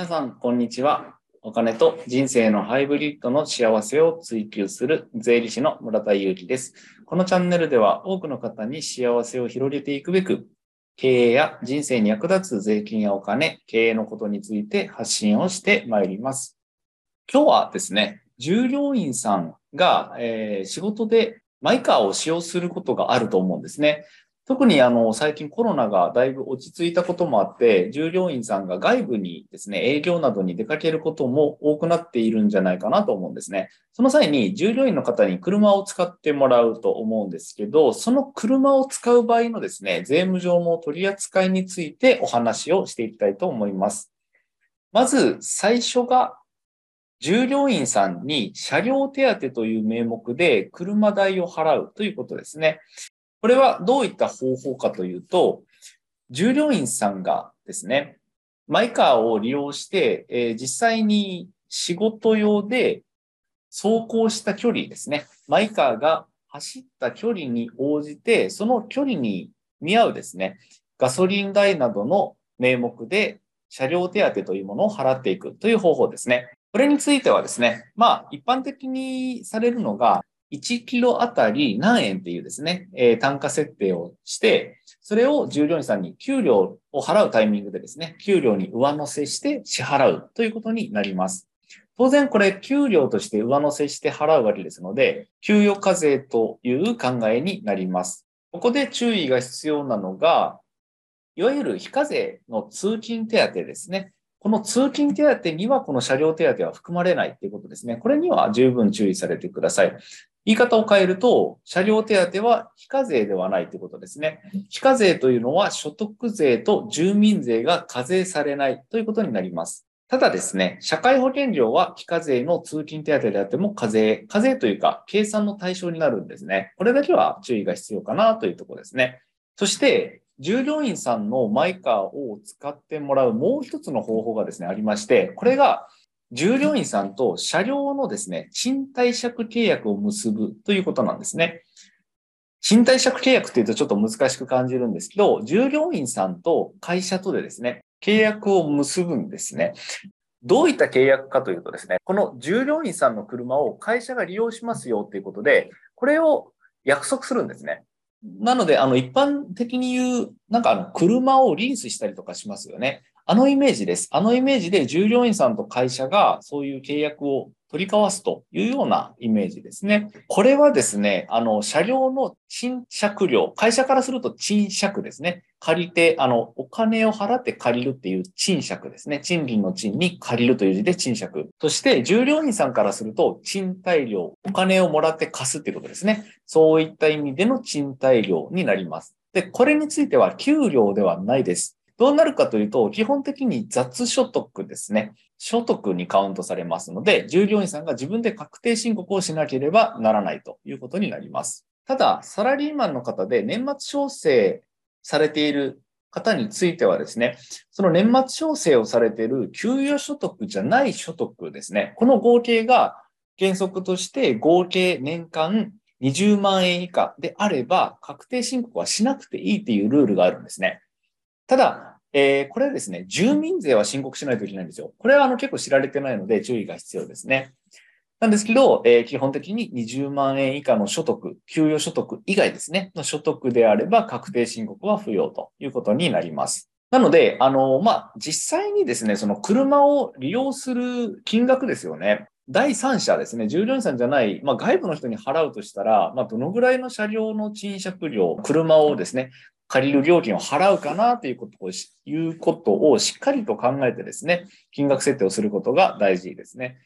皆さん、こんにちは。お金と人生のハイブリッドの幸せを追求する税理士の村田祐樹です。このチャンネルでは多くの方に幸せを広げていくべく、経営や人生に役立つ税金やお金、経営のことについて発信をしてまいります。今日はですね、従業員さんが、えー、仕事でマイカーを使用することがあると思うんですね。特にあの最近コロナがだいぶ落ち着いたこともあって、従業員さんが外部にですね、営業などに出かけることも多くなっているんじゃないかなと思うんですね。その際に従業員の方に車を使ってもらうと思うんですけど、その車を使う場合のですね、税務上の取り扱いについてお話をしていきたいと思います。まず最初が従業員さんに車両手当という名目で車代を払うということですね。これはどういった方法かというと、従業員さんがですね、マイカーを利用して、えー、実際に仕事用で走行した距離ですね。マイカーが走った距離に応じて、その距離に見合うですね、ガソリン代などの名目で車両手当というものを払っていくという方法ですね。これについてはですね、まあ一般的にされるのが、1キロあたり何円っていうですね、えー、単価設定をして、それを従業員さんに給料を払うタイミングでですね、給料に上乗せして支払うということになります。当然これ給料として上乗せして払うわけですので、給与課税という考えになります。ここで注意が必要なのが、いわゆる非課税の通勤手当ですね。この通勤手当にはこの車両手当は含まれないということですね。これには十分注意されてください。言い方を変えると、車両手当は非課税ではないということですね。非課税というのは所得税と住民税が課税されないということになります。ただですね、社会保険料は非課税の通勤手当であっても課税、課税というか計算の対象になるんですね。これだけは注意が必要かなというところですね。そして、従業員さんのマイカーを使ってもらうもう一つの方法がですね、ありまして、これが従業員さんと車両のですね、賃貸借契約を結ぶということなんですね。賃貸借契約っていうとちょっと難しく感じるんですけど、従業員さんと会社とでですね、契約を結ぶんですね。どういった契約かというとですね、この従業員さんの車を会社が利用しますよっていうことで、これを約束するんですね。なので、あの、一般的に言う、なんかあの、車をリースしたりとかしますよね。あのイメージです。あのイメージで従業員さんと会社がそういう契約を取り交わすというようなイメージですね。これはですね、あの、車両の賃借料、会社からすると賃借ですね。借りて、あの、お金を払って借りるっていう賃借ですね。賃金の賃に借りるという字で賃借。そして、従業員さんからすると、賃貸料、お金をもらって貸すっていうことですね。そういった意味での賃貸料になります。で、これについては給料ではないです。どうなるかというと、基本的に雑所得ですね。所得にカウントされますので、従業員さんが自分で確定申告をしなければならないということになります。ただ、サラリーマンの方で年末調整されている方についてはですね、その年末調整をされている給与所得じゃない所得ですね。この合計が原則として合計年間20万円以下であれば確定申告はしなくていいっていうルールがあるんですね。ただ、えー、これですね、住民税は申告しないといけないんですよ。これはあの結構知られてないので注意が必要ですね。なんですけど、えー、基本的に20万円以下の所得、給与所得以外ですね、の所得であれば確定申告は不要ということになります。なので、あの、まあ、実際にですね、その車を利用する金額ですよね。第三者ですね、従業員さんじゃない、まあ、外部の人に払うとしたら、まあ、どのぐらいの車両の賃借料、車をですね、借りる料金を払うかなということを、いうことをしっかりと考えてですね、金額設定をすることが大事ですね。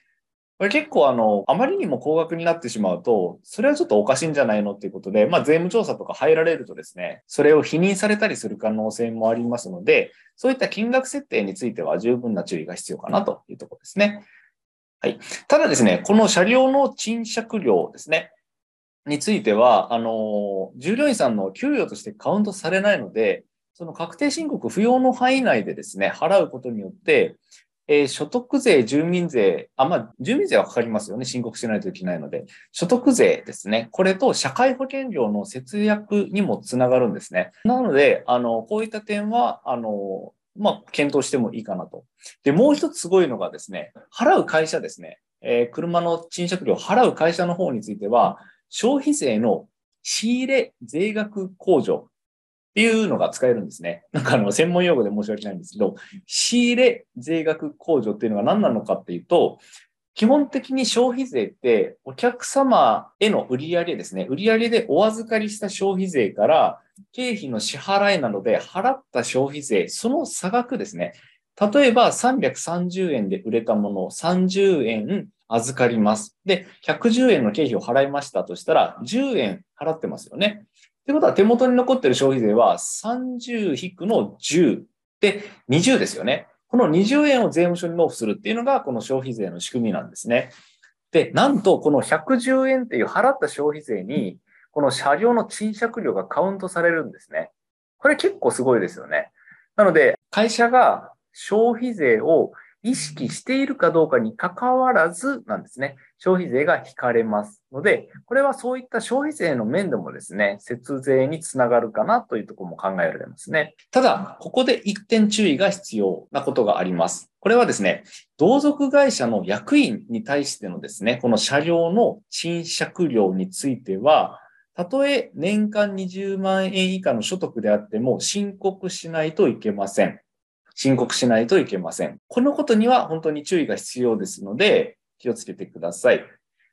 これ結構あの、あまりにも高額になってしまうと、それはちょっとおかしいんじゃないのっていうことで、まあ税務調査とか入られるとですね、それを否認されたりする可能性もありますので、そういった金額設定については十分な注意が必要かなというところですね。はい。ただですね、この車両の賃借料ですね。については、あの、従業員さんの給与としてカウントされないので、その確定申告不要の範囲内でですね、払うことによって、えー、所得税、住民税、あ、まあ、住民税はかかりますよね。申告しないといけないので。所得税ですね。これと社会保険料の節約にもつながるんですね。なので、あの、こういった点は、あの、まあ、検討してもいいかなと。で、もう一つすごいのがですね、払う会社ですね。えー、車の賃借料を払う会社の方については、消費税の仕入れ税額控除っていうのが使えるんですね。なんかあの、専門用語で申し訳ないんですけど、仕入れ税額控除っていうのが何なのかっていうと、基本的に消費税ってお客様への売り上げですね。売り上げでお預かりした消費税から経費の支払いなので払った消費税、その差額ですね。例えば330円で売れたものを30円預かります。で、110円の経費を払いましたとしたら10円払ってますよね。ってことは手元に残ってる消費税は30引くの10で20ですよね。この20円を税務署に納付するっていうのが、この消費税の仕組みなんですね。で、なんと、この110円っていう払った消費税に、この車両の賃借料がカウントされるんですね。これ結構すごいですよね。なので、会社が消費税を意識しているかどうかに関わらずなんですね。消費税が引かれますので、これはそういった消費税の面でもですね、節税につながるかなというところも考えられますね。ただ、ここで一点注意が必要なことがあります。これはですね、同族会社の役員に対してのですね、この車両の賃借料については、たとえ年間20万円以下の所得であっても申告しないといけません。申告しないといけません。このことには本当に注意が必要ですので、気をつけてください。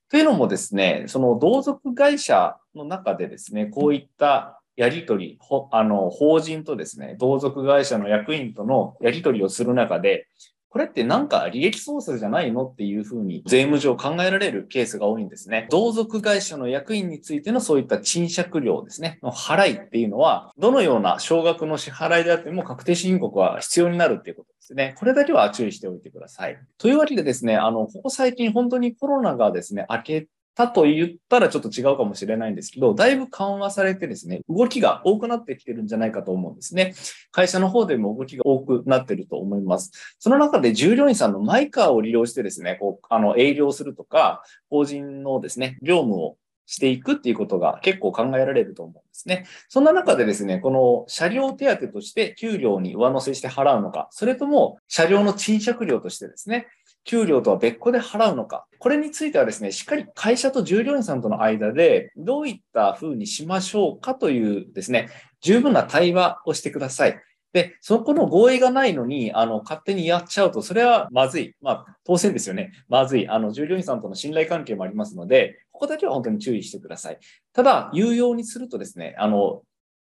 というのもですね、その同族会社の中でですね、こういったやりとり、あの、法人とですね、同族会社の役員とのやりとりをする中で、これってなんか利益操作じゃないのっていうふうに税務上考えられるケースが多いんですね。同族会社の役員についてのそういった賃借料ですね、の払いっていうのは、どのような少額の支払いであっても確定申告は必要になるっていうことですね。これだけは注意しておいてください。というわけでですね、あの、ここ最近本当にコロナがですね、明けたと言ったらちょっと違うかもしれないんですけど、だいぶ緩和されてですね、動きが多くなってきてるんじゃないかと思うんですね。会社の方でも動きが多くなってると思います。その中で従業員さんのマイカーを利用してですね、こう、あの、営業するとか、法人のですね、業務をしていくっていうことが結構考えられると思うんですね。そんな中でですね、この車両手当として給料に上乗せして払うのか、それとも車両の賃借料としてですね、給料とは別個で払うのか。これについてはですね、しっかり会社と従業員さんとの間でどういった風にしましょうかというですね、十分な対話をしてください。で、そこの合意がないのに、あの、勝手にやっちゃうと、それはまずい。まあ、当然ですよね。まずい。あの、従業員さんとの信頼関係もありますので、ここだけは本当に注意してください。ただ、有用にするとですね、あの、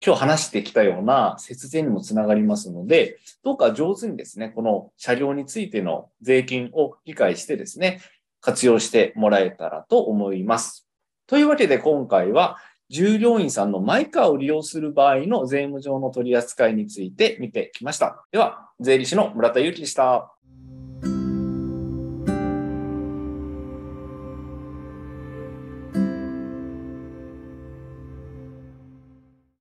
今日話してきたような節税にもつながりますので、どうか上手にですね、この車両についての税金を理解してですね、活用してもらえたらと思います。というわけで今回は、従業員さんのマイカーを利用する場合の税務上の取り扱いについて見てきました。では、税理士の村田祐樹でした。